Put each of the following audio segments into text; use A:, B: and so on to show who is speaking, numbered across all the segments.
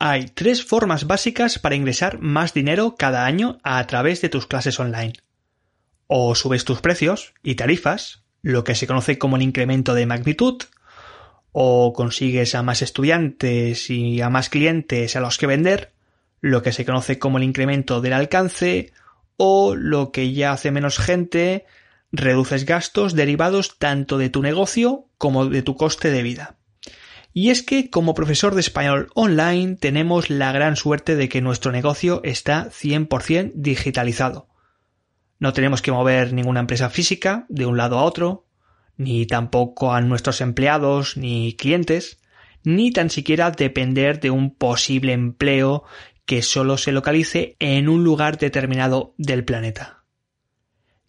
A: Hay tres formas básicas para ingresar más dinero cada año a través de tus clases online. O subes tus precios y tarifas, lo que se conoce como el incremento de magnitud, o consigues a más estudiantes y a más clientes a los que vender, lo que se conoce como el incremento del alcance, o lo que ya hace menos gente, reduces gastos derivados tanto de tu negocio como de tu coste de vida. Y es que como profesor de español online tenemos la gran suerte de que nuestro negocio está 100% digitalizado. No tenemos que mover ninguna empresa física de un lado a otro, ni tampoco a nuestros empleados ni clientes, ni tan siquiera depender de un posible empleo que solo se localice en un lugar determinado del planeta.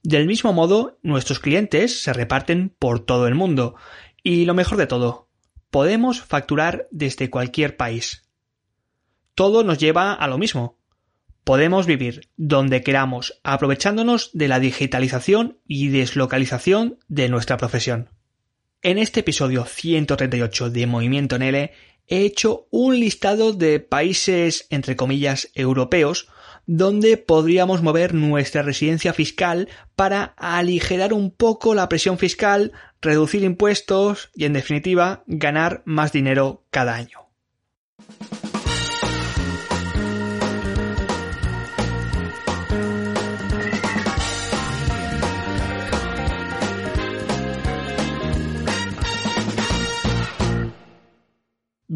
A: Del mismo modo, nuestros clientes se reparten por todo el mundo, y lo mejor de todo, podemos facturar desde cualquier país. Todo nos lleva a lo mismo. Podemos vivir donde queramos, aprovechándonos de la digitalización y deslocalización de nuestra profesión. En este episodio 138 de Movimiento NL he hecho un listado de países, entre comillas, europeos, donde podríamos mover nuestra residencia fiscal para aligerar un poco la presión fiscal, reducir impuestos y, en definitiva, ganar más dinero cada año.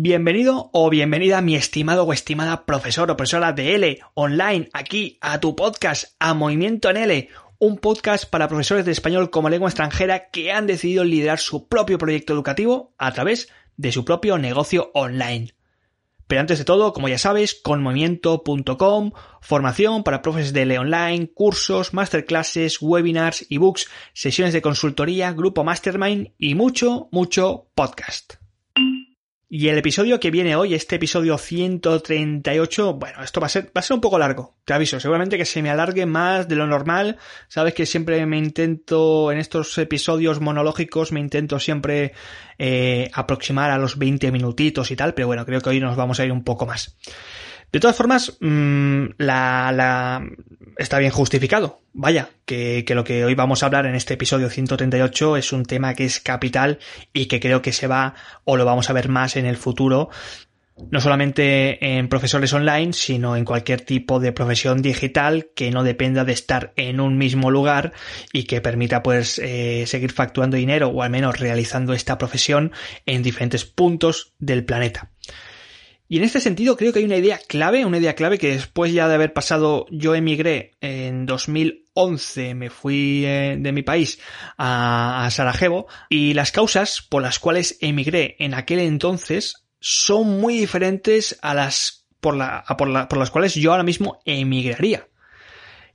A: Bienvenido o bienvenida mi estimado o estimada profesor o profesora de L online aquí a tu podcast a Movimiento en L, un podcast para profesores de español como lengua extranjera que han decidido liderar su propio proyecto educativo a través de su propio negocio online. Pero antes de todo, como ya sabes, con movimiento.com, formación para profesores de L online, cursos, masterclasses, webinars, ebooks, sesiones de consultoría, grupo mastermind y mucho, mucho podcast. Y el episodio que viene hoy, este episodio 138, bueno, esto va a ser, va a ser un poco largo, te aviso, seguramente que se me alargue más de lo normal. Sabes que siempre me intento, en estos episodios monológicos, me intento siempre eh, aproximar a los 20 minutitos y tal, pero bueno, creo que hoy nos vamos a ir un poco más. De todas formas, mmm, la, la, está bien justificado. Vaya, que, que, lo que hoy vamos a hablar en este episodio 138 es un tema que es capital y que creo que se va o lo vamos a ver más en el futuro. No solamente en profesores online, sino en cualquier tipo de profesión digital que no dependa de estar en un mismo lugar y que permita pues eh, seguir facturando dinero o al menos realizando esta profesión en diferentes puntos del planeta. Y en este sentido creo que hay una idea clave, una idea clave que después ya de haber pasado, yo emigré en 2011, me fui eh, de mi país a, Sarajevo y las causas por las cuales emigré en aquel entonces son muy diferentes a las por, por las cuales yo ahora mismo emigraría.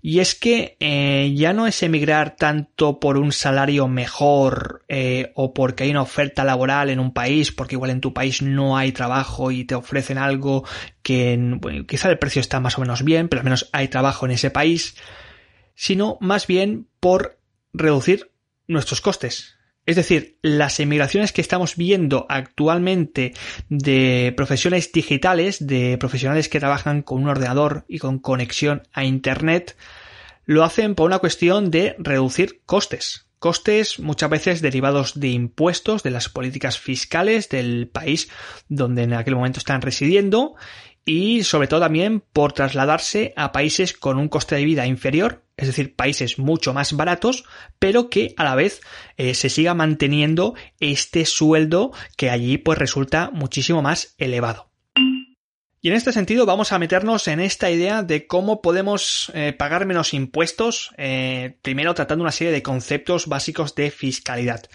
A: Y es que eh, ya no es emigrar tanto por un salario mejor eh, o porque hay una oferta laboral en un país, porque igual en tu país no hay trabajo y te ofrecen algo que bueno, quizá el precio está más o menos bien, pero al menos hay trabajo en ese país, sino más bien por reducir nuestros costes. Es decir, las emigraciones que estamos viendo actualmente de profesiones digitales, de profesionales que trabajan con un ordenador y con conexión a Internet, lo hacen por una cuestión de reducir costes. Costes muchas veces derivados de impuestos, de las políticas fiscales del país donde en aquel momento están residiendo y sobre todo también por trasladarse a países con un coste de vida inferior, es decir, países mucho más baratos, pero que a la vez eh, se siga manteniendo este sueldo que allí pues resulta muchísimo más elevado. Y en este sentido vamos a meternos en esta idea de cómo podemos eh, pagar menos impuestos, eh, primero tratando una serie de conceptos básicos de fiscalidad.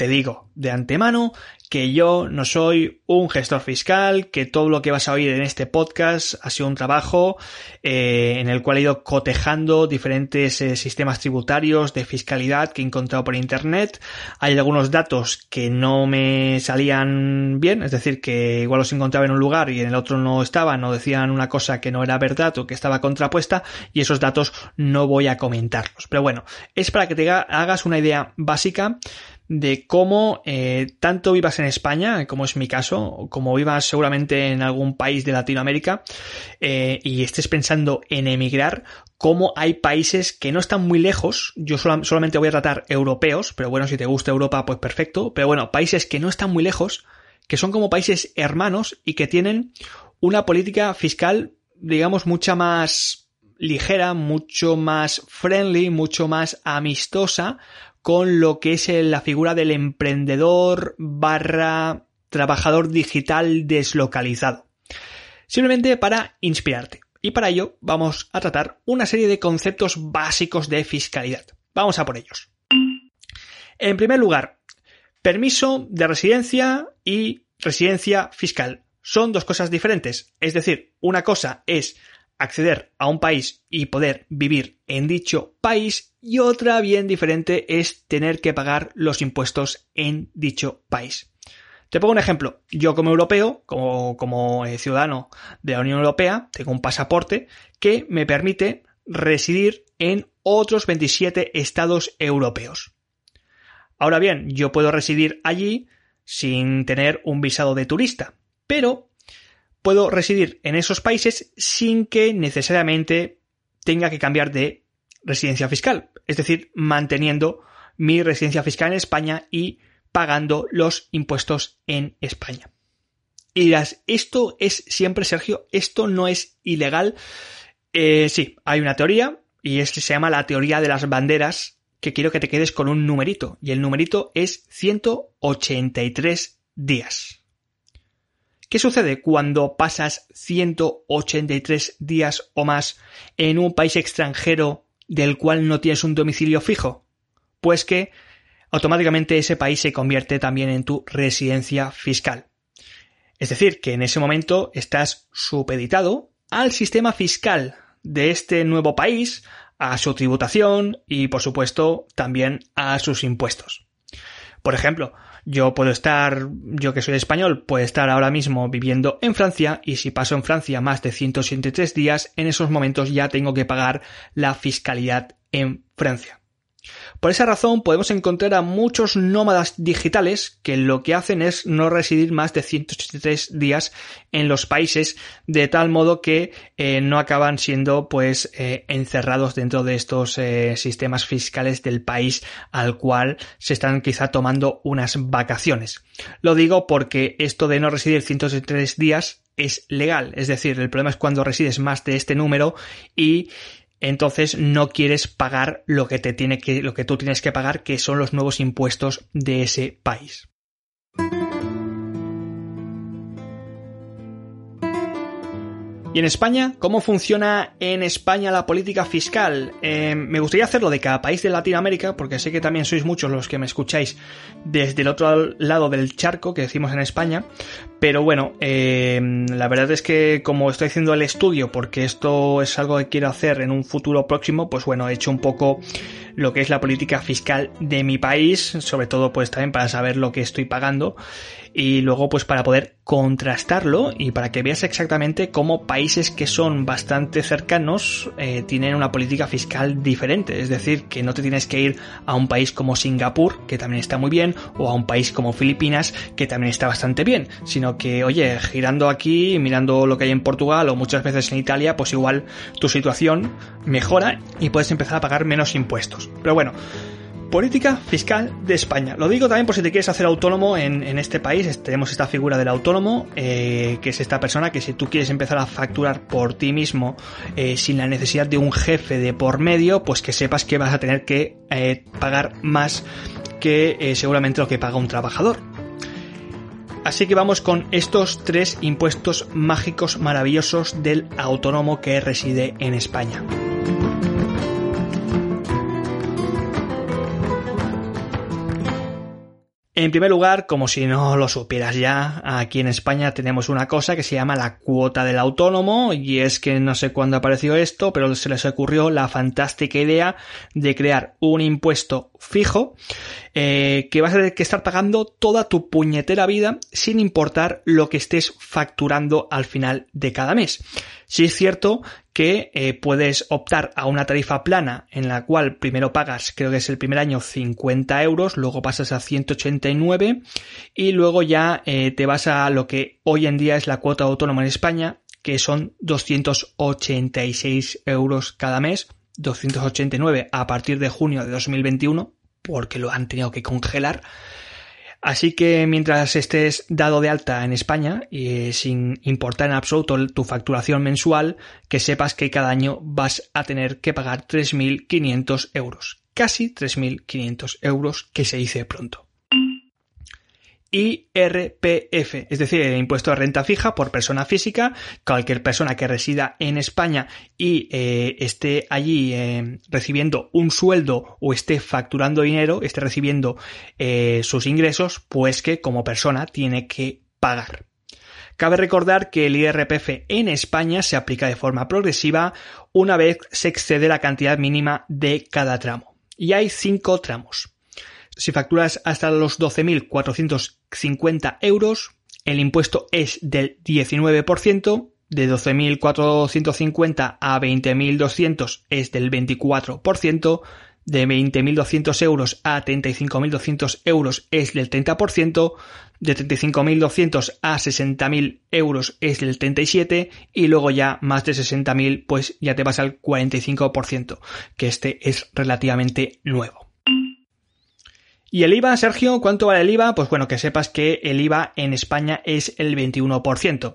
A: Te digo de antemano que yo no soy un gestor fiscal, que todo lo que vas a oír en este podcast ha sido un trabajo eh, en el cual he ido cotejando diferentes eh, sistemas tributarios de fiscalidad que he encontrado por internet. Hay algunos datos que no me salían bien, es decir, que igual los encontraba en un lugar y en el otro no estaban o decían una cosa que no era verdad o que estaba contrapuesta y esos datos no voy a comentarlos. Pero bueno, es para que te hagas una idea básica de cómo eh, tanto vivas en España, como es mi caso, como vivas seguramente en algún país de Latinoamérica eh, y estés pensando en emigrar, cómo hay países que no están muy lejos, yo solamente voy a tratar europeos, pero bueno, si te gusta Europa, pues perfecto, pero bueno, países que no están muy lejos, que son como países hermanos y que tienen una política fiscal, digamos, mucha más ligera, mucho más friendly, mucho más amistosa con lo que es la figura del emprendedor barra trabajador digital deslocalizado. Simplemente para inspirarte. Y para ello vamos a tratar una serie de conceptos básicos de fiscalidad. Vamos a por ellos. En primer lugar, permiso de residencia y residencia fiscal. Son dos cosas diferentes. Es decir, una cosa es acceder a un país y poder vivir en dicho país y otra bien diferente es tener que pagar los impuestos en dicho país. Te pongo un ejemplo. Yo como europeo, como, como eh, ciudadano de la Unión Europea, tengo un pasaporte que me permite residir en otros 27 estados europeos. Ahora bien, yo puedo residir allí sin tener un visado de turista, pero puedo residir en esos países sin que necesariamente tenga que cambiar de residencia fiscal, es decir, manteniendo mi residencia fiscal en España y pagando los impuestos en España. Y dirás, esto es siempre, Sergio, esto no es ilegal. Eh, sí, hay una teoría y es que se llama la teoría de las banderas que quiero que te quedes con un numerito y el numerito es 183 días. ¿Qué sucede cuando pasas 183 días o más en un país extranjero del cual no tienes un domicilio fijo? Pues que automáticamente ese país se convierte también en tu residencia fiscal. Es decir, que en ese momento estás supeditado al sistema fiscal de este nuevo país, a su tributación y, por supuesto, también a sus impuestos. Por ejemplo, yo puedo estar, yo que soy español, puedo estar ahora mismo viviendo en Francia y si paso en Francia más de 183 días, en esos momentos ya tengo que pagar la fiscalidad en Francia. Por esa razón podemos encontrar a muchos nómadas digitales que lo que hacen es no residir más de 183 días en los países de tal modo que eh, no acaban siendo pues eh, encerrados dentro de estos eh, sistemas fiscales del país al cual se están quizá tomando unas vacaciones. Lo digo porque esto de no residir 183 días es legal, es decir, el problema es cuando resides más de este número y entonces no quieres pagar lo que te tiene que, lo que tú tienes que pagar, que son los nuevos impuestos de ese país. ¿Y en España? ¿Cómo funciona en España la política fiscal? Eh, me gustaría hacerlo de cada país de Latinoamérica, porque sé que también sois muchos los que me escucháis desde el otro lado del charco, que decimos en España. Pero bueno, eh, la verdad es que como estoy haciendo el estudio, porque esto es algo que quiero hacer en un futuro próximo, pues bueno, he hecho un poco lo que es la política fiscal de mi país, sobre todo pues también para saber lo que estoy pagando y luego pues para poder contrastarlo y para que veas exactamente cómo países que son bastante cercanos eh, tienen una política fiscal diferente. Es decir, que no te tienes que ir a un país como Singapur, que también está muy bien, o a un país como Filipinas, que también está bastante bien, sino que, oye, girando aquí, mirando lo que hay en Portugal o muchas veces en Italia, pues igual tu situación mejora y puedes empezar a pagar menos impuestos. Pero bueno, Política fiscal de España. Lo digo también por si te quieres hacer autónomo en, este país. Tenemos esta figura del autónomo, eh, que es esta persona que si tú quieres empezar a facturar por ti mismo eh, sin la necesidad de un jefe de por medio, pues que sepas que vas a tener que eh, pagar más que seguramente lo que paga un trabajador. Así que vamos con estos tres impuestos mágicos maravillosos del autónomo que reside en España. En primer lugar, como si no lo supieras ya, aquí en España tenemos una cosa que se llama la cuota del autónomo y es que no sé cuándo apareció esto, pero se les ocurrió la fantástica idea de crear un impuesto fijo eh, que vas a tener que estar pagando toda tu puñetera vida sin importar lo que estés facturando al final de cada mes. Si es cierto que eh, puedes optar a una tarifa plana en la cual primero pagas, creo que es el primer año, 50 euros, luego pasas a 189 y luego ya eh, te vas a lo que hoy en día es la cuota autónoma en España, que son 286 euros cada mes, 289 a partir de junio de 2021, porque lo han tenido que congelar. Así que mientras estés dado de alta en España y sin importar en absoluto tu facturación mensual, que sepas que cada año vas a tener que pagar 3.500 euros. Casi 3.500 euros que se dice pronto. IRPF, es decir, el impuesto de renta fija por persona física, cualquier persona que resida en España y eh, esté allí eh, recibiendo un sueldo o esté facturando dinero, esté recibiendo eh, sus ingresos, pues que como persona tiene que pagar. Cabe recordar que el IRPF en España se aplica de forma progresiva una vez se excede la cantidad mínima de cada tramo. Y hay cinco tramos. Si facturas hasta los 12.450 euros, el impuesto es del 19%, de 12.450 a 20.200 es del 24%, de 20.200 euros a 35.200 euros es del 30%, de 35.200 a 60.000 euros es del 37% y luego ya más de 60.000 pues ya te vas al 45%, que este es relativamente nuevo. ¿Y el IVA, Sergio? ¿Cuánto vale el IVA? Pues bueno, que sepas que el IVA en España es el 21%.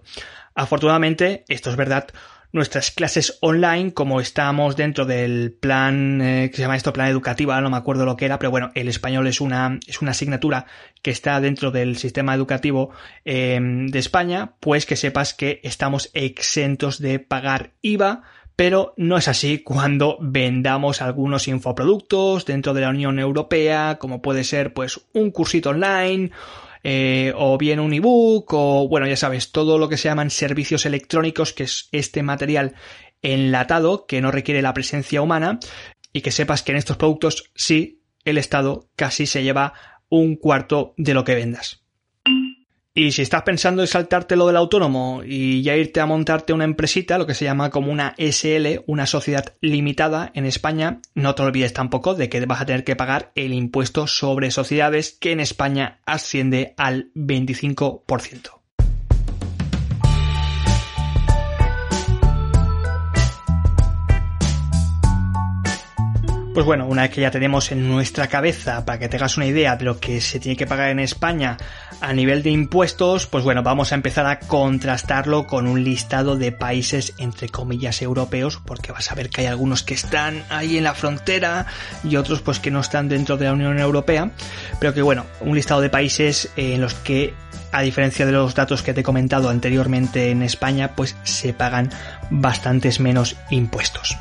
A: Afortunadamente, esto es verdad, nuestras clases online, como estamos dentro del plan eh, que se llama esto plan educativa, no me acuerdo lo que era, pero bueno, el español es una, es una asignatura que está dentro del sistema educativo eh, de España, pues que sepas que estamos exentos de pagar IVA pero no es así cuando vendamos algunos infoproductos dentro de la Unión Europea, como puede ser pues un cursito online, eh, o bien un ebook, o bueno, ya sabes, todo lo que se llaman servicios electrónicos, que es este material enlatado que no requiere la presencia humana, y que sepas que en estos productos sí, el Estado casi se lleva un cuarto de lo que vendas. Y si estás pensando en saltarte lo del autónomo y ya irte a montarte una empresita, lo que se llama como una SL, una sociedad limitada en España, no te olvides tampoco de que vas a tener que pagar el impuesto sobre sociedades que en España asciende al 25%. Pues bueno, una vez que ya tenemos en nuestra cabeza, para que tengas una idea de lo que se tiene que pagar en España a nivel de impuestos, pues bueno, vamos a empezar a contrastarlo con un listado de países entre comillas europeos, porque vas a ver que hay algunos que están ahí en la frontera y otros pues que no están dentro de la Unión Europea, pero que bueno, un listado de países en los que a diferencia de los datos que te he comentado anteriormente en España, pues se pagan bastantes menos impuestos.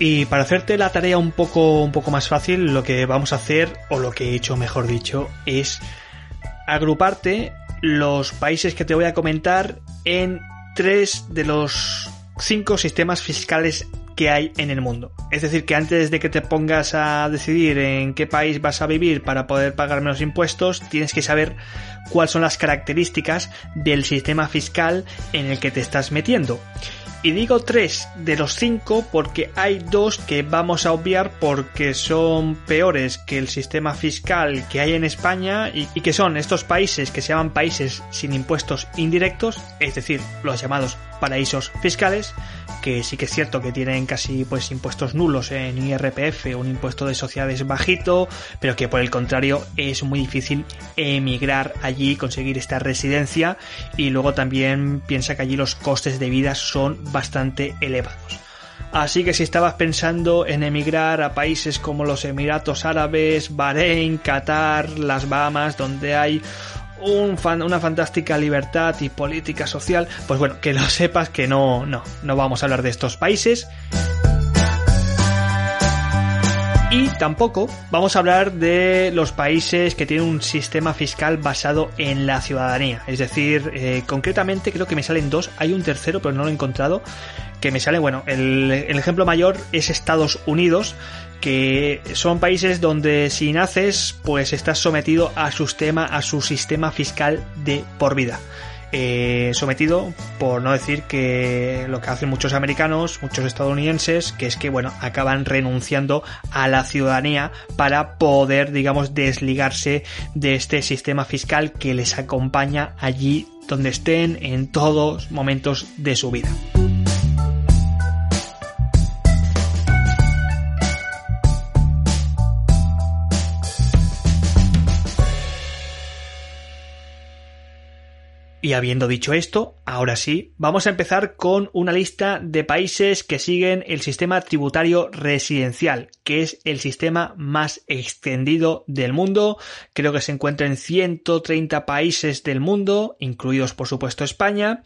A: Y para hacerte la tarea un poco, un poco más fácil, lo que vamos a hacer, o lo que he hecho mejor dicho, es agruparte los países que te voy a comentar en tres de los cinco sistemas fiscales que hay en el mundo. Es decir, que antes de que te pongas a decidir en qué país vas a vivir para poder pagar menos impuestos, tienes que saber cuáles son las características del sistema fiscal en el que te estás metiendo. Y digo tres de los cinco porque hay dos que vamos a obviar porque son peores que el sistema fiscal que hay en España y, que son estos países que se llaman países sin impuestos indirectos, es decir, los llamados paraísos fiscales, que sí que es cierto que tienen casi pues impuestos nulos en IRPF, un impuesto de sociedades bajito, pero que por el contrario es muy difícil emigrar allí, conseguir esta residencia y luego también piensa que allí los costes de vida son bastante elevados. Así que si estabas pensando en emigrar a países como los Emiratos Árabes, Bahrein, Qatar, las Bahamas, donde hay un una fantástica libertad y política social, pues bueno, que lo sepas que no, no, no vamos a hablar de estos países. Y tampoco vamos a hablar de los países que tienen un sistema fiscal basado en la ciudadanía. Es decir, eh, concretamente creo que me salen dos, hay un tercero pero no lo he encontrado, que me sale, bueno, el, el ejemplo mayor es Estados Unidos, que son países donde si naces, pues estás sometido a su sistema, a su sistema fiscal de por vida. Eh, sometido, por no decir que lo que hacen muchos americanos, muchos estadounidenses, que es que, bueno, acaban renunciando a la ciudadanía para poder, digamos, desligarse de este sistema fiscal que les acompaña allí donde estén en todos momentos de su vida. Y habiendo dicho esto, ahora sí, vamos a empezar con una lista de países que siguen el sistema tributario residencial, que es el sistema más extendido del mundo. Creo que se encuentra en 130 países del mundo, incluidos por supuesto España.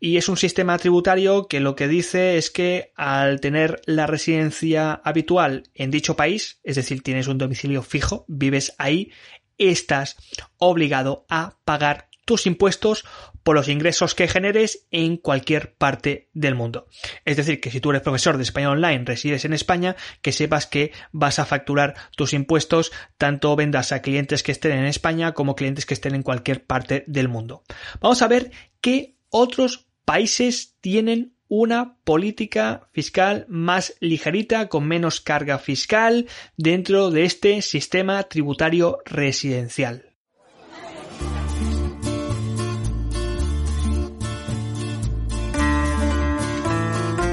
A: Y es un sistema tributario que lo que dice es que al tener la residencia habitual en dicho país, es decir, tienes un domicilio fijo, vives ahí, estás obligado a pagar tus impuestos por los ingresos que generes en cualquier parte del mundo. Es decir, que si tú eres profesor de español online, resides en España, que sepas que vas a facturar tus impuestos tanto vendas a clientes que estén en España como clientes que estén en cualquier parte del mundo. Vamos a ver qué otros países tienen una política fiscal más ligerita, con menos carga fiscal dentro de este sistema tributario residencial.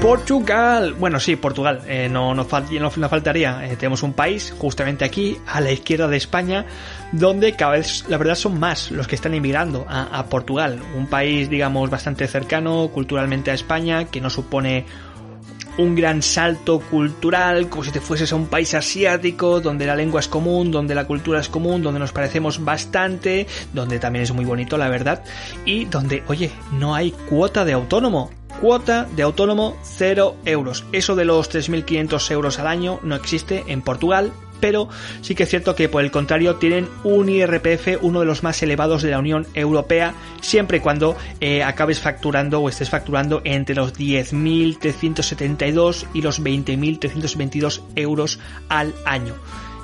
A: Portugal. Bueno, sí, Portugal. Eh, no nos faltaría. Eh, tenemos un país justamente aquí, a la izquierda de España, donde cada vez, la verdad, son más los que están emigrando a, Portugal. Un país, digamos, bastante cercano culturalmente a España, que no supone un gran salto cultural, como si te fueses a un país asiático, donde la lengua es común, donde la cultura es común, donde nos parecemos bastante, donde también es muy bonito, la verdad, y donde, oye, no hay cuota de autónomo. Cuota de autónomo 0 euros. Eso de los 3.500 euros al año no existe en Portugal, pero sí que es cierto que por el contrario tienen un IRPF uno de los más elevados de la Unión Europea siempre y cuando eh, acabes facturando o estés facturando entre los 10.372 y los 20.322 euros al año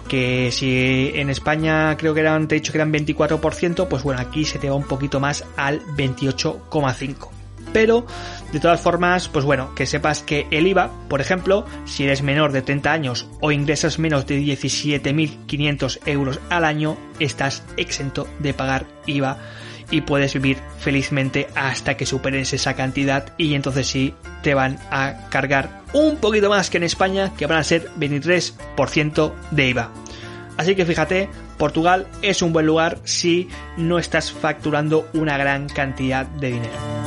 A: que si en España creo que eran, te he dicho que eran 24%, pues bueno, aquí se te va un poquito más al 28,5% pero de todas formas, pues bueno, que sepas que el IVA, por ejemplo, si eres menor de 30 años o ingresas menos de 17.500 euros al año, estás exento de pagar IVA y puedes vivir felizmente hasta que superes esa cantidad y entonces sí te van a cargar un poquito más que en España, que van a ser 23% de IVA. Así que fíjate, Portugal es un buen lugar si no estás facturando una gran cantidad de dinero.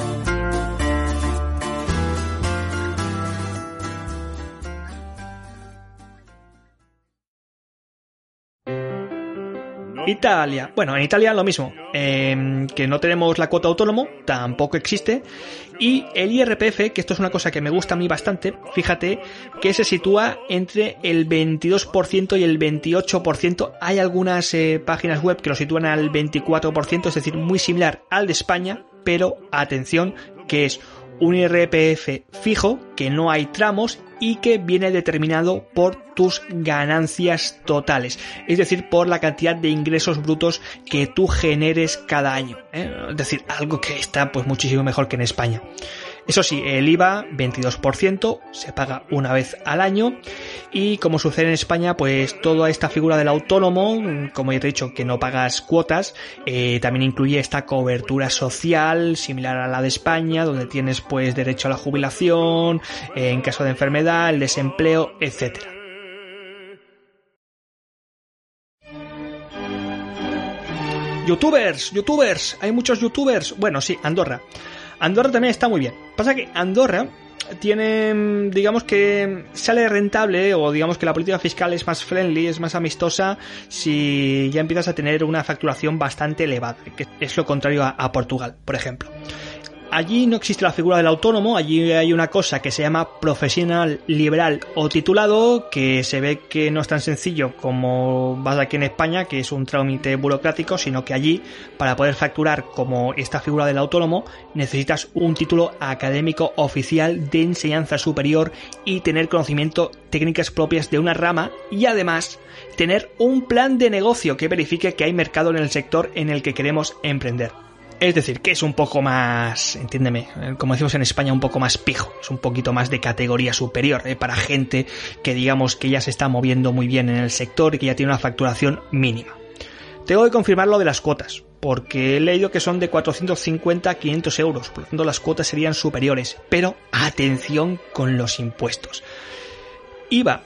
A: Italia. Bueno, en Italia lo mismo. Em, que no tenemos la cuota autónomo, tampoco existe. Y el IRPF, que esto es una cosa que me gusta a mí bastante, fíjate que se sitúa entre el 22% y el 28%. Hay algunas eh, páginas web que lo sitúan al 24%, es decir, muy similar al de España, pero atención, que es un IRPF fijo, que no hay tramos y que viene determinado por tus ganancias totales, es decir, por la cantidad de ingresos brutos que tú generes cada año. ¿eh? Es decir, algo que está pues muchísimo mejor que en España. Eso sí, el IVA 22% se paga una vez al año y como sucede en España, pues toda esta figura del autónomo, como ya te he dicho, que no pagas cuotas, eh, también incluye esta cobertura social similar a la de España, donde tienes pues derecho a la jubilación, eh, en caso de enfermedad, el desempleo, etcétera. Youtubers, youtubers, hay muchos youtubers. Bueno, sí, Andorra. Andorra también está muy bien. Pasa que Andorra tiene, digamos que sale rentable o digamos que la política fiscal es más friendly, es más amistosa si ya empiezas a tener una facturación bastante elevada, que es lo contrario a, Portugal, por ejemplo. Allí no existe la figura del autónomo, allí hay una cosa que se llama profesional liberal o titulado, que se ve que no es tan sencillo como vas aquí en España, que es un trámite burocrático, sino que allí, para poder facturar como esta figura del autónomo, necesitas un título académico oficial de enseñanza superior y tener conocimiento técnicas propias de una rama y además tener un plan de negocio que verifique que hay mercado en el sector en el que queremos emprender. Es decir, que es un poco más, entiéndeme, eh, como decimos en España, un poco más pijo, es un poquito más de categoría superior, eh, para gente que digamos que ya se está moviendo muy bien en el sector y que ya tiene una facturación mínima. Tengo que confirmar lo de las cuotas, porque he leído que son de 450 a 500 euros, por lo tanto las cuotas serían superiores, pero atención con los impuestos. IVA.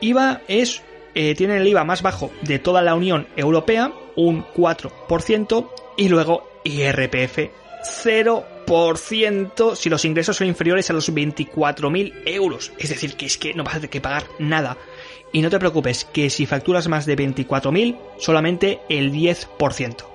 A: IVA es, eh, tiene el IVA más bajo de toda la Unión Europea, un 4%, y luego IRPF 0% si los ingresos son inferiores a los 24.000 euros. Es decir, que es que no vas a tener que pagar nada. Y no te preocupes, que si facturas más de 24.000, solamente el 10%.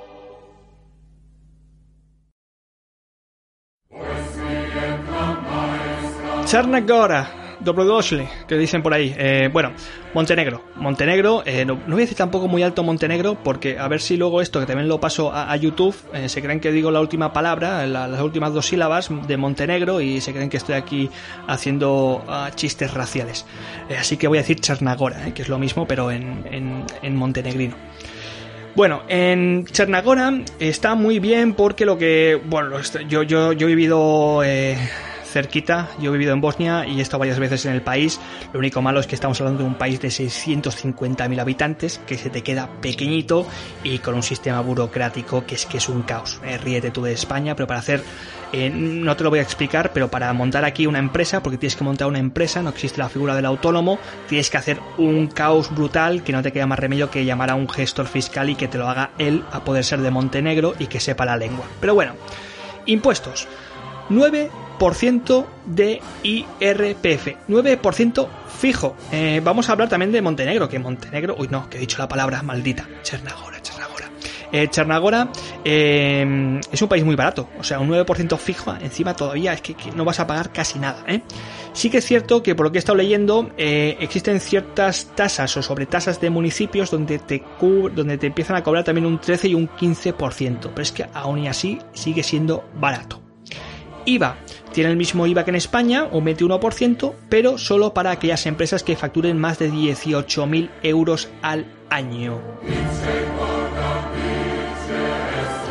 A: Charnagora Dobrodošli, que dicen por ahí. Eh, bueno, Montenegro. Montenegro, eh, no, voy a decir tampoco muy alto Montenegro, porque a ver si luego esto, que también lo paso a, YouTube, eh, se creen que digo la última palabra, las últimas dos sílabas de Montenegro, y se creen que estoy aquí haciendo ah, chistes raciales. así que voy a decir Chernagora, que es lo mismo, pero en, en, montenegrino. Bueno, en Chernagora está muy bien porque lo que. Bueno, yo, yo, yo he vivido cerquita. Yo he vivido en Bosnia y he estado varias veces en el país. Lo único malo es que estamos hablando de un país de 650.000 habitantes que se te queda pequeñito y con un sistema burocrático que es que es un caos. Eh, ríete tú de España, pero para hacer eh, no te lo voy a explicar, pero para montar aquí una empresa, porque tienes que montar una empresa, no existe la figura del autónomo, tienes que hacer un caos brutal que no te queda más remedio que llamar a un gestor fiscal y que te lo haga él a poder ser de Montenegro y que sepa la lengua. Pero bueno, impuestos. 9% de IRPF. 9% fijo. Eh, vamos a hablar también de Montenegro, que Montenegro, uy no, que he dicho la palabra maldita. Chernagora, Chernagora. Eh, Chernagora eh, es un país muy barato, o sea, un 9% fijo, encima todavía es que, no vas a pagar casi nada. ¿eh? Sí que es cierto que por lo que he estado leyendo, existen ciertas tasas o sobretasas de municipios donde te, donde te empiezan a cobrar también un 13 y un 15%, pero es que aún y así sigue siendo barato. IVA. Tiene el mismo IVA que en España, un 21%, pero solo para aquellas empresas que facturen más de 18.000 euros al año.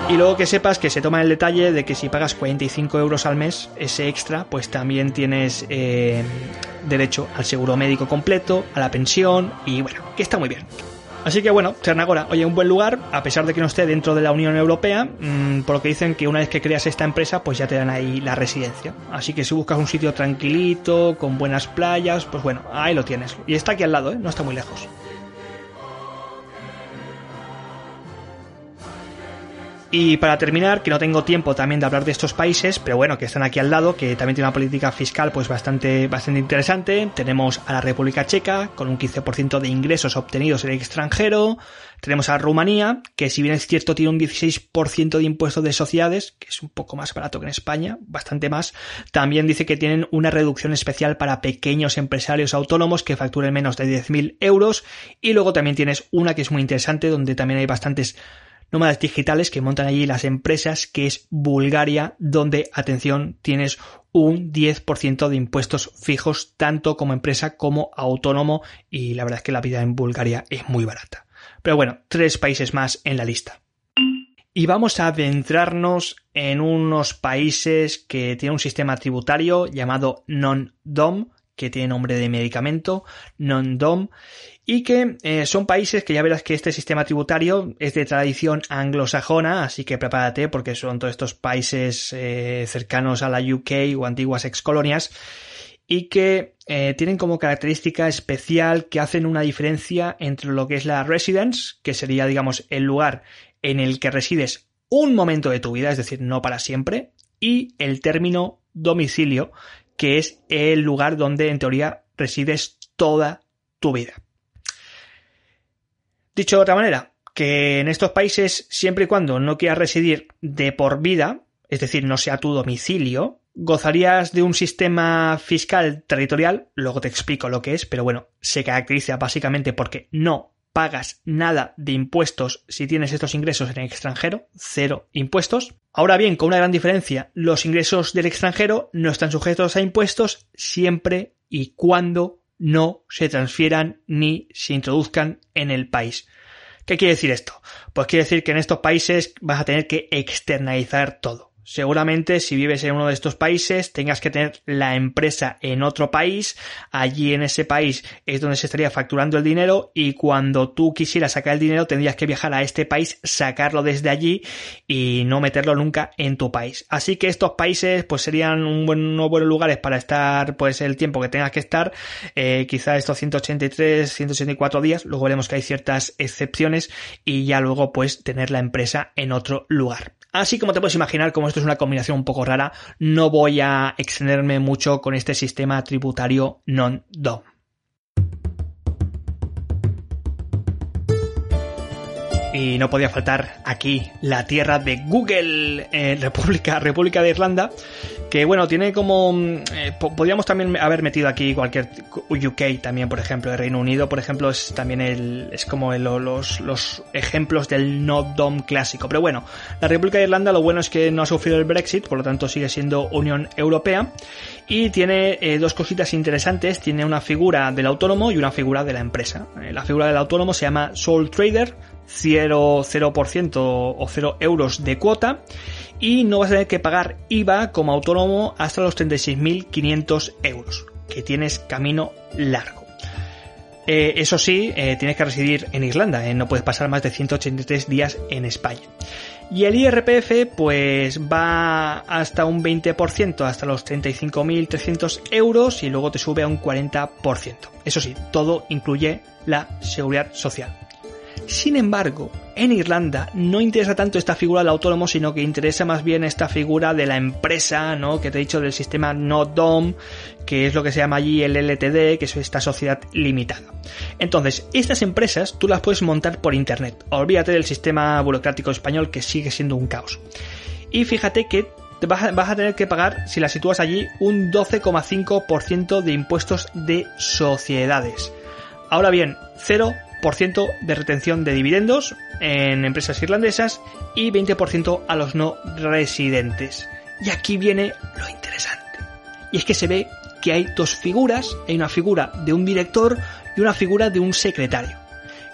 A: Y luego que sepas que se toma el detalle de que si pagas 45 euros al mes, ese extra, pues también tienes eh, derecho al seguro médico completo, a la pensión y bueno, que está muy bien. Así que bueno, Chernagora, oye, un buen lugar, a pesar de que no esté dentro de la Unión Europea, mm, por lo que dicen que una vez que creas esta empresa, pues ya te dan ahí la residencia. Así que si buscas un sitio tranquilito, con buenas playas, pues bueno, ahí lo tienes. Y está aquí al lado, ¿eh? no está muy lejos. Y para terminar, que no tengo tiempo también de hablar de estos países, pero bueno, que están aquí al lado, que también tiene una política fiscal pues bastante, bastante interesante. Tenemos a la República Checa, con un 15% de ingresos obtenidos en el extranjero. Tenemos a Rumanía, que si bien es cierto tiene un 16% de impuestos de sociedades, que es un poco más barato que en España, bastante más. También dice que tienen una reducción especial para pequeños empresarios autónomos que facturen menos de 10.000 euros. Y luego también tienes una que es muy interesante, donde también hay bastantes nómadas digitales que montan allí las empresas, que es Bulgaria, donde, atención, tienes un 10% de impuestos fijos, tanto como empresa como autónomo, y la verdad es que la vida en Bulgaria es muy barata. Pero bueno, tres países más en la lista. Y vamos a adentrarnos en unos países que tienen un sistema tributario llamado non-DOM, que tiene nombre de medicamento, non-DOM, y que eh, son países que ya verás que este sistema tributario es de tradición anglosajona, así que prepárate porque son todos estos países eh, cercanos a la UK o antiguas excolonias y que eh, tienen como característica especial que hacen una diferencia entre lo que es la residence, que sería digamos el lugar en el que resides un momento de tu vida, es decir, no para siempre, y el término domicilio, que es el lugar donde en teoría resides toda tu vida. Dicho de otra manera, que en estos países, siempre y cuando no quieras residir de por vida, es decir, no sea tu domicilio, gozarías de un sistema fiscal territorial, luego te explico lo que es, pero bueno, se caracteriza básicamente porque no pagas nada de impuestos si tienes estos ingresos en el extranjero, cero impuestos. Ahora bien, con una gran diferencia, los ingresos del extranjero no están sujetos a impuestos siempre y cuando no se transfieran ni se introduzcan en el país. ¿Qué quiere decir esto? Pues quiere decir que en estos países vas a tener que externalizar todo. Seguramente si vives en uno de estos países tengas que tener la empresa en otro país, allí en ese país es donde se estaría facturando el dinero y cuando tú quisieras sacar el dinero tendrías que viajar a este país, sacarlo desde allí y no meterlo nunca en tu país. Así que estos países pues serían un unos buenos lugares para estar pues el tiempo que tengas que estar, eh, quizá estos 183, 184 días, luego veremos que hay ciertas excepciones y ya luego pues tener la empresa en otro lugar. Así como te puedes imaginar, como esto es una combinación un poco rara, no voy a extenderme mucho con este sistema tributario non-DOM. Y no podía faltar aquí la tierra de Google, eh, República, República de Irlanda, que bueno, tiene como... Mm, eh, podríamos también haber metido aquí cualquier... UK también, por ejemplo, el Reino Unido, por ejemplo, es también el... es como los, los ejemplos del no DOM clásico. Pero bueno, la República de Irlanda lo bueno es que no ha sufrido el Brexit, por lo tanto sigue siendo Unión Europea. Y tiene eh, dos cositas interesantes, tiene una figura del autónomo y una figura de la empresa. Eh, la figura del autónomo se llama Sole Trader, 0%, 0% o 0 euros de cuota y no vas a tener que pagar IVA como autónomo hasta los 36.500 euros, que tienes camino largo. Eh, eso sí, eh, tienes que residir en Irlanda, eh, no puedes pasar más de 183 días en España. Y el IRPF pues va hasta un 20%, hasta los 35.300 euros y luego te sube a un 40%. Eso sí, todo incluye la seguridad social. Sin embargo, en Irlanda no interesa tanto esta figura del autónomo, sino que interesa más bien esta figura de la empresa, ¿no? Que te he dicho del sistema no DOM, que es lo que se llama allí el LTD, que es esta sociedad limitada. Entonces, estas empresas tú las puedes montar por internet. Olvídate del sistema burocrático español que sigue siendo un caos. Y fíjate que vas a tener que pagar, si las sitúas allí, un 12,5% de impuestos de sociedades. Ahora bien, cero de retención de dividendos en empresas irlandesas y 20% a los no residentes. Y aquí viene lo interesante. Y es que se ve que hay dos figuras, hay una figura de un director y una figura de un secretario.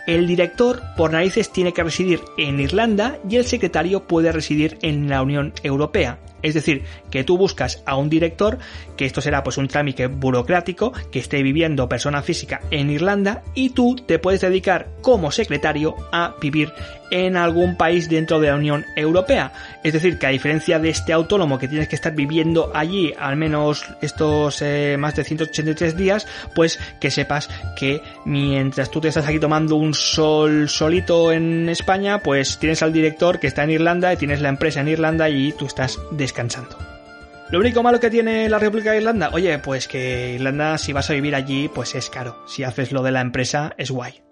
A: El director, por narices, tiene que residir en Irlanda y el secretario puede residir en la Unión Europea. Es decir, que tú buscas a un director, que esto será pues un trámite burocrático, que esté viviendo persona física en Irlanda y tú te puedes dedicar como secretario a vivir en algún país dentro de la Unión Europea. Es decir, que a diferencia de este autónomo que tienes que estar viviendo allí al menos estos eh, más de 183 días, pues que sepas que mientras tú te estás aquí tomando un sol solito en España, pues tienes al director que está en Irlanda y tienes la empresa en Irlanda y tú estás. Lo único malo que tiene la República de Irlanda, oye, pues que Irlanda si vas a vivir allí, pues es caro. Si haces lo de la empresa, es guay.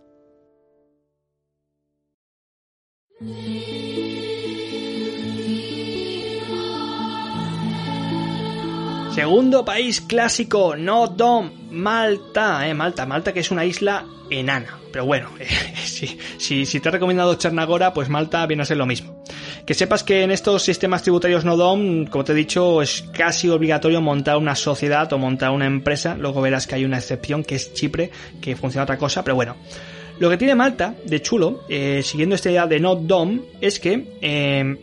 A: Segundo país clásico, no DOM, Malta, eh, Malta, Malta que es una isla enana. Pero bueno, si, si, te he recomendado Chernagora, pues Malta viene a ser lo mismo. Que sepas que en estos sistemas tributarios no DOM, como te he dicho, es casi obligatorio montar una sociedad o montar una empresa. Luego verás que hay una excepción, que es Chipre, que funciona otra cosa, pero bueno. Lo que tiene Malta, de chulo, eh, siguiendo esta idea de no DOM, es que eh,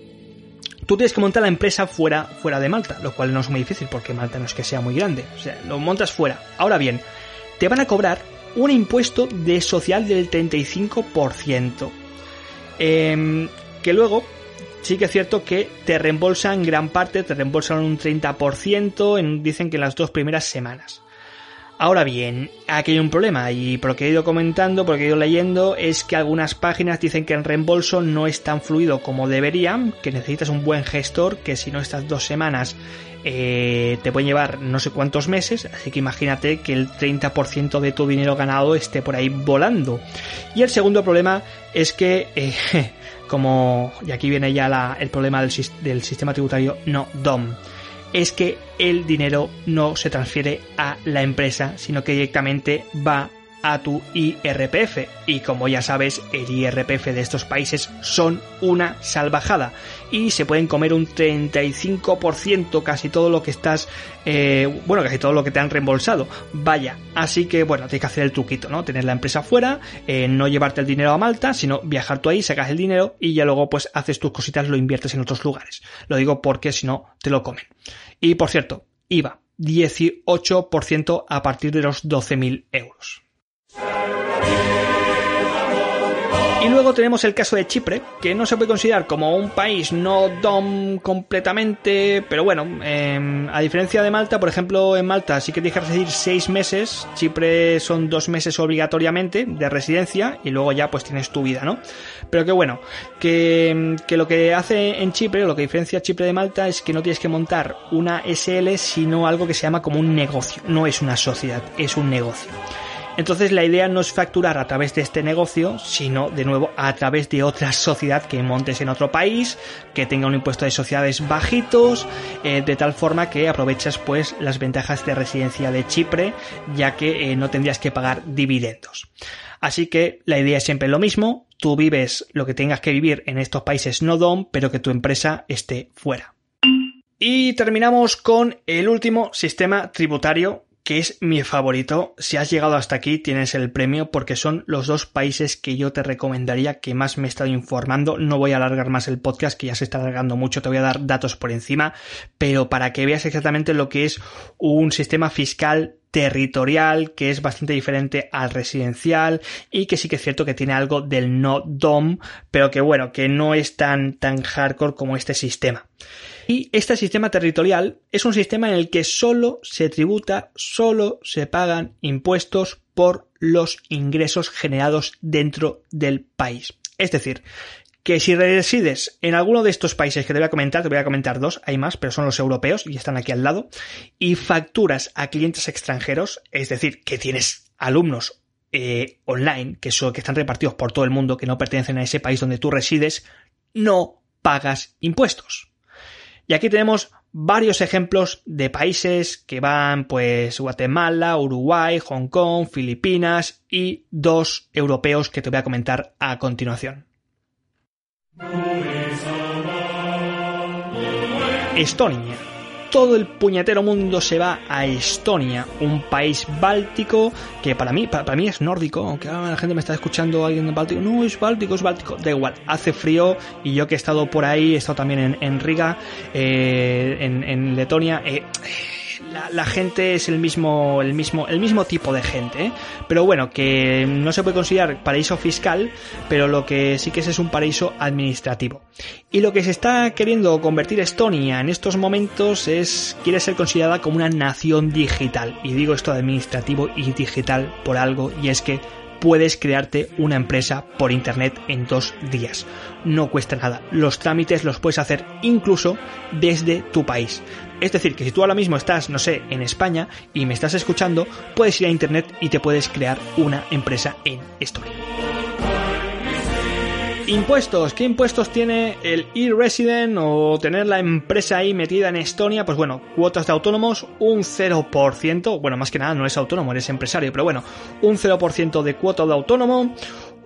A: tú tienes que montar la empresa fuera, fuera de Malta, lo cual no es muy difícil porque Malta no es que sea muy grande. O sea, lo montas fuera. Ahora bien, te van a cobrar un impuesto de social del 35%. Em, que luego sí que es cierto que te reembolsan gran parte, te reembolsan un 30%, en, dicen que en las dos primeras semanas. Ahora bien, aquí hay un problema y por lo que he ido comentando, por lo que he ido leyendo, es que algunas páginas dicen que el reembolso no es tan fluido como debería, que necesitas un buen gestor, que si no estas dos semanas eh, te pueden llevar no sé cuántos meses, así que imagínate que el 30% de tu dinero ganado esté por ahí volando. Y el segundo problema es que eh, como, y aquí viene ya el problema del, del sistema tributario no DOM, es que el dinero no se transfiere a la empresa, sino que directamente va a tu IRPF. Y como ya sabes, el IRPF de estos países son una salvajada. Y se pueden comer un 35% casi todo lo que estás, eh, bueno, casi todo lo que te han reembolsado. Vaya, así que bueno, tienes que hacer el truquito, ¿no? Tener la empresa fuera, eh, no llevarte el dinero a Malta, sino viajar tú ahí, sacas el dinero y ya luego pues haces tus cositas, lo inviertes en otros lugares. Lo digo porque si no, te lo comen. Y por cierto, IVA, 18% a partir de los 12.000 euros. Y luego tenemos el caso de Chipre, que no se puede considerar como un país no DOM completamente, pero bueno, em, a diferencia de Malta, por ejemplo, en Malta sí que tienes que residir seis meses, Chipre son dos meses obligatoriamente de residencia y luego ya pues tienes tu vida, ¿no? Pero que bueno, que, que lo que hace en Chipre, lo que diferencia Chipre de Malta es que no tienes que montar una SL, sino algo que se llama como un negocio, no es una sociedad, es un negocio. Entonces la idea no es facturar a través de este negocio, sino de nuevo a través de otra sociedad que montes en otro país, que tenga un impuesto de sociedades bajitos, eh, de tal forma que aprovechas pues las ventajas de residencia de Chipre, ya que eh, no tendrías que pagar dividendos. Así que la idea es siempre lo mismo, tú vives lo que tengas que vivir en estos países no DOM, pero que tu empresa esté fuera. Y terminamos con el último sistema tributario que es mi favorito. Si has llegado hasta aquí, tienes el premio porque son los dos países que yo te recomendaría que más me he estado informando. No voy a alargar más el podcast, que ya se está alargando mucho, te voy a dar datos por encima, pero para que veas exactamente lo que es un sistema fiscal territorial que es bastante diferente al residencial y que sí que es cierto que tiene algo del no DOM, pero que bueno, que no es tan tan hardcore como este sistema. Y este sistema territorial es un sistema en el que solo se tributa, solo se pagan impuestos por los ingresos generados dentro del país. Es decir, que si resides en alguno de estos países que te voy a comentar, te voy a comentar dos, hay más, pero son los europeos y están aquí al lado, y facturas a clientes extranjeros, es decir, que tienes alumnos eh, online que, que están repartidos por todo el mundo, que no pertenecen a ese país donde tú resides, no pagas impuestos. Y aquí tenemos varios ejemplos de países que van pues Guatemala, Uruguay, Hong Kong, Filipinas y dos europeos que te voy a comentar a continuación. Estonia todo el puñetero mundo se va a Estonia, un país báltico que para mí, para, mí es nórdico, aunque la gente me está escuchando alguien de Báltico, no es báltico, es báltico, da igual, hace frío y yo que he estado por ahí, he estado también en, Riga, eh, en, Letonia, eh, la, gente es el mismo, el mismo, el mismo tipo de gente, ¿eh? pero bueno, que no se puede considerar paraíso fiscal, pero lo que sí que es es un paraíso administrativo. Y lo que se está queriendo convertir Estonia en estos momentos es, quiere ser considerada como una nación digital. Y digo esto administrativo y digital por algo, y es que puedes crearte una empresa por internet en dos días. No cuesta nada. Los trámites los puedes hacer incluso desde tu país. Es decir, que si tú ahora mismo estás, no sé, en España y me estás escuchando, puedes ir a internet y te puedes crear una empresa en Estonia. Impuestos. ¿Qué impuestos tiene el e-resident o tener la empresa ahí metida en Estonia? Pues bueno, cuotas de autónomos, un 0%. Bueno, más que nada no es autónomo, eres empresario, pero bueno, un 0% de cuota de autónomo,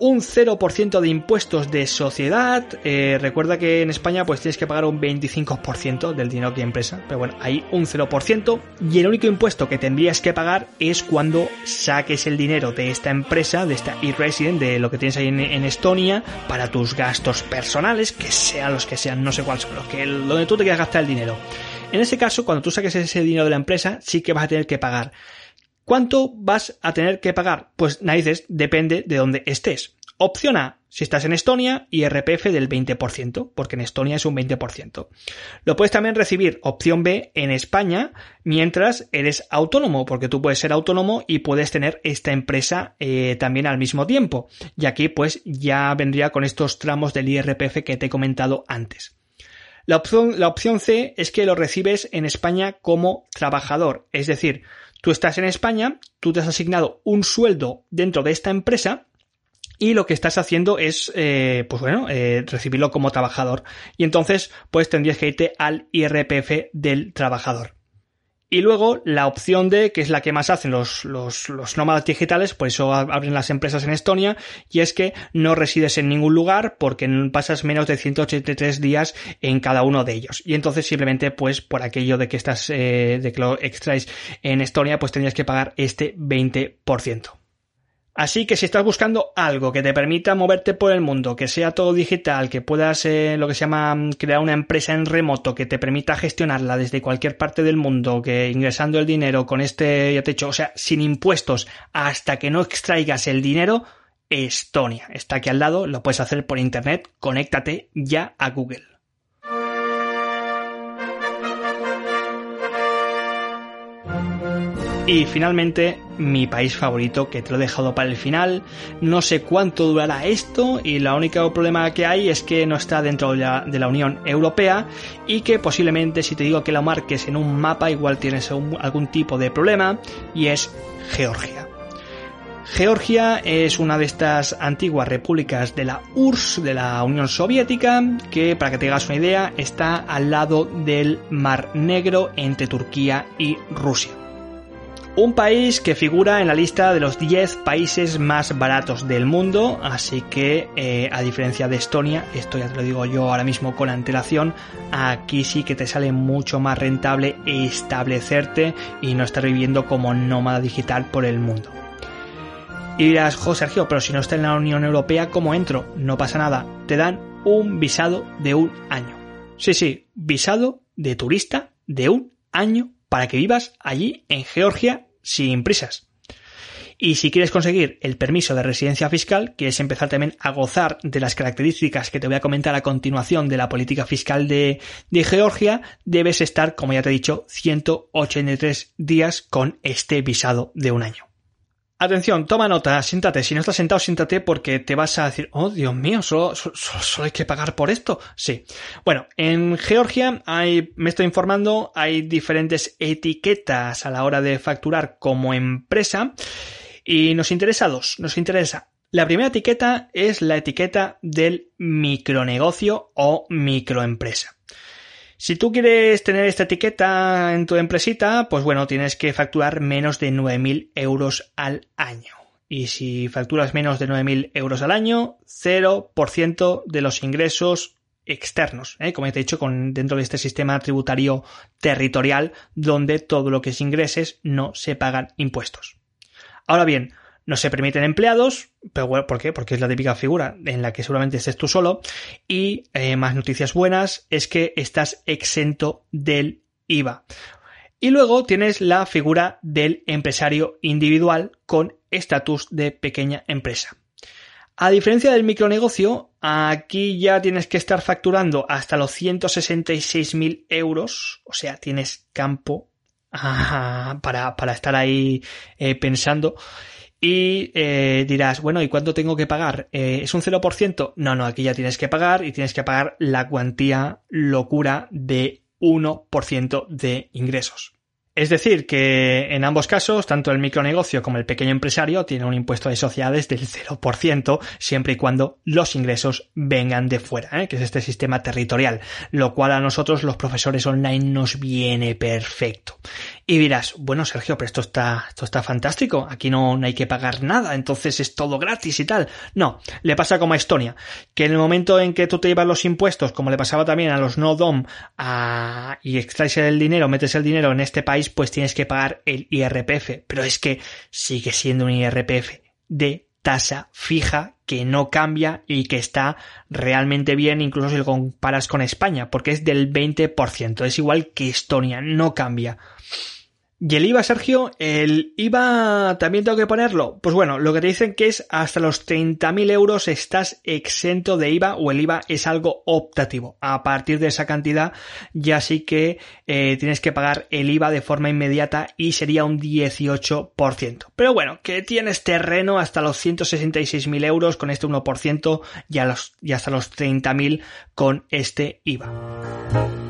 A: un 0% de impuestos de sociedad. Eh, recuerda que en España pues tienes que pagar un 25% del dinero que empresa, pero bueno, hay un 0%. Y el único impuesto que tendrías que pagar es cuando saques el dinero de esta empresa, de esta e-resident, de lo que tienes ahí en, Estonia, para tus gastos personales, que sean los que sean, no sé cuáles son los que, donde tú te quieras gastar el dinero. En ese caso, cuando tú saques ese dinero de la empresa, sí que vas a tener que pagar ¿Cuánto vas a tener que pagar? Pues narices, depende de dónde estés. Opción A, si estás en Estonia, IRPF del 20%, porque en Estonia es un 20%. Lo puedes también recibir, opción B, en España, mientras eres autónomo, porque tú puedes ser autónomo y puedes tener esta empresa eh, también al mismo tiempo. Y aquí pues ya vendría con estos tramos del IRPF que te he comentado antes. La opción, la opción C es que lo recibes en España como trabajador, es decir, Tú estás en España, tú te has asignado un sueldo dentro de esta empresa y lo que estás haciendo es, eh, pues bueno, eh, recibirlo como trabajador. Y entonces, pues tendrías que irte al IRPF del trabajador. Y luego la opción de, que es la que más hacen los, los, los nómadas digitales, por eso abren las empresas en Estonia, y es que no resides en ningún lugar porque pasas menos de 183 días en cada uno de ellos. Y entonces simplemente, pues por aquello de que estás, eh, de que lo extraes en Estonia, pues tendrías que pagar este 20%. Así que si estás buscando algo que te permita moverte por el mundo, que sea todo digital, que puedas eh, lo que se llama mm, crear una empresa en remoto que te permita gestionarla desde cualquier parte del mundo, que ingresando el dinero con este, ya te he o sea, sin impuestos hasta que no extraigas el dinero, Estonia. Está aquí al lado, lo puedes hacer por internet, conéctate ya a Google. Y finalmente, mi país favorito, que te lo he dejado para el final. No sé cuánto durará esto y el único problema que hay es que no está dentro de la, Unión Europea y que posiblemente si te digo que lo marques en un mapa igual tienes algún tipo de problema y es Georgia. Georgia es una de estas antiguas repúblicas de la URSS, de la Unión Soviética, que para que te hagas una idea está al lado del Mar Negro entre Turquía y Rusia. Un país que figura en la lista de los 10 países más baratos del mundo, así que eh, a diferencia de Estonia, esto ya te lo digo yo ahora mismo con antelación, aquí sí que te sale mucho más rentable establecerte y no estar viviendo como nómada digital por el mundo. Y dirás, jo Sergio, pero si no está en la Unión Europea, ¿cómo entro? No pasa nada, te dan un visado de un año. Sí, sí, visado de turista de un año para que vivas allí en Georgia sin prisas. Y si quieres conseguir el permiso de residencia fiscal, quieres empezar también a gozar de las características que te voy a comentar a continuación de la política fiscal de, Georgia, debes estar, como ya te he dicho, 183 días con este visado de un año. Atención, toma nota, siéntate. Si no estás sentado, siéntate porque te vas a decir, oh Dios mío, solo, solo, hay que pagar por esto. Sí. Bueno, en Georgia hay, me estoy informando, hay diferentes etiquetas a la hora de facturar como empresa y nos interesa dos. Nos interesa. La primera etiqueta es la etiqueta del micronegocio o microempresa. Si tú quieres tener esta etiqueta en tu empresita, pues bueno, tienes que facturar menos de 9.000 euros al año. Y si facturas menos de 9.000 euros al año, 0% de los ingresos externos, ¿eh? como te he dicho, con, dentro de este sistema tributario territorial donde todo lo que es ingreses no se pagan impuestos. Ahora bien, no se permiten empleados, pero bueno, ¿por qué? Porque es la típica figura en la que seguramente estés tú solo. Y eh, más noticias buenas es que estás exento del IVA. Y luego tienes la figura del empresario individual con estatus de pequeña empresa. A diferencia del micronegocio, aquí ya tienes que estar facturando hasta los 166.000 euros, o sea, tienes campo para, para, estar ahí eh, pensando. Y eh, dirás, bueno, ¿y cuánto tengo que pagar? Eh, ¿Es un 0%? No, no, aquí ya tienes que pagar y tienes que pagar la cuantía locura de 1% de ingresos. Es decir, que en ambos casos, tanto el micronegocio como el pequeño empresario tiene un impuesto de sociedades del 0%, siempre y cuando los ingresos vengan de fuera, ¿eh? que es este sistema territorial, lo cual a nosotros los profesores online nos viene perfecto. Y dirás, bueno Sergio, pero esto está, esto está fantástico, aquí no, no hay que pagar nada, entonces es todo gratis y tal. No, le pasa como a Estonia, que en el momento en que tú te llevas los impuestos, como le pasaba también a los no DOM, y extraes el dinero, metes el dinero en este país, pues tienes que pagar el IRPF, pero es que sigue siendo un IRPF de tasa fija que no cambia y que está realmente bien incluso si lo comparas con España porque es del 20%, es igual que Estonia, no cambia. ¿Y el IVA, Sergio? ¿El IVA también tengo que ponerlo? Pues bueno, lo que te dicen que es hasta los 30.000 euros estás exento de IVA o el IVA es algo optativo. A partir de esa cantidad ya sí que eh, tienes que pagar el IVA de forma inmediata y sería un 18%. Pero bueno, que tienes terreno hasta los 166.000 euros con este 1% y, los, y hasta los 30.000 con este IVA.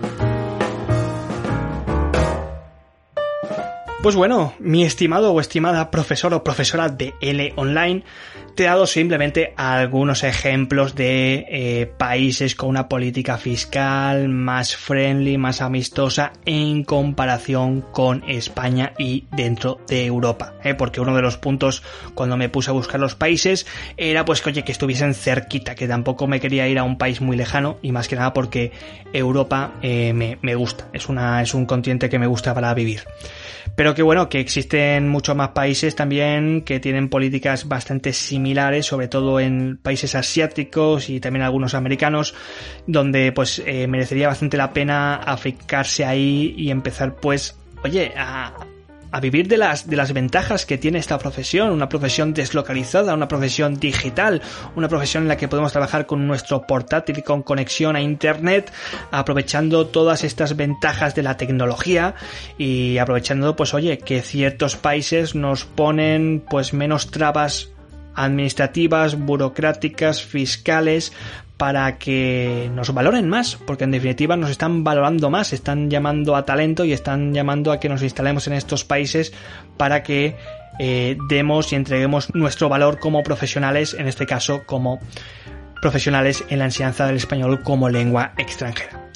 A: Pues bueno, mi estimado o estimada profesor o profesora de L Online, te he dado simplemente algunos ejemplos de eh, países con una política fiscal más friendly, más amistosa en comparación con España y dentro de Europa. ¿eh? Porque uno de los puntos cuando me puse a buscar los países era pues que oye que estuviesen cerquita, que tampoco me quería ir a un país muy lejano y más que nada porque Europa eh, me, me gusta, es, una, es un continente que me gusta para vivir. Pero que bueno, que existen muchos más países también que tienen políticas bastante similares, sobre todo en países asiáticos y también algunos americanos, donde pues eh, merecería bastante la pena aficarse ahí y empezar pues, oye, a, a vivir de las, de las ventajas que tiene esta profesión, una profesión deslocalizada, una profesión digital, una profesión en la que podemos trabajar con nuestro portátil con conexión a internet, aprovechando todas estas ventajas de la tecnología y aprovechando, pues oye, que ciertos países nos ponen pues menos trabas administrativas, burocráticas, fiscales, para que nos valoren más, porque en definitiva nos están valorando más, están llamando a talento y están llamando a que nos instalemos en estos países para que eh, demos y entreguemos nuestro valor como profesionales, en este caso como profesionales en la enseñanza del español como lengua extranjera.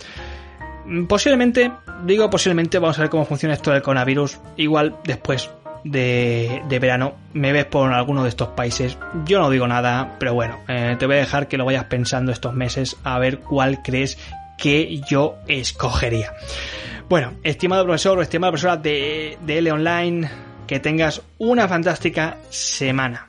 A: Posiblemente, digo posiblemente, vamos a ver cómo funciona esto del coronavirus, igual después de, verano me ves por alguno de estos países. Yo no digo nada, pero bueno, eh, te voy a dejar que lo vayas pensando estos meses a ver cuál crees que yo escogería. Bueno, estimado profesor estimada profesora de, de L Online, que tengas una fantástica semana.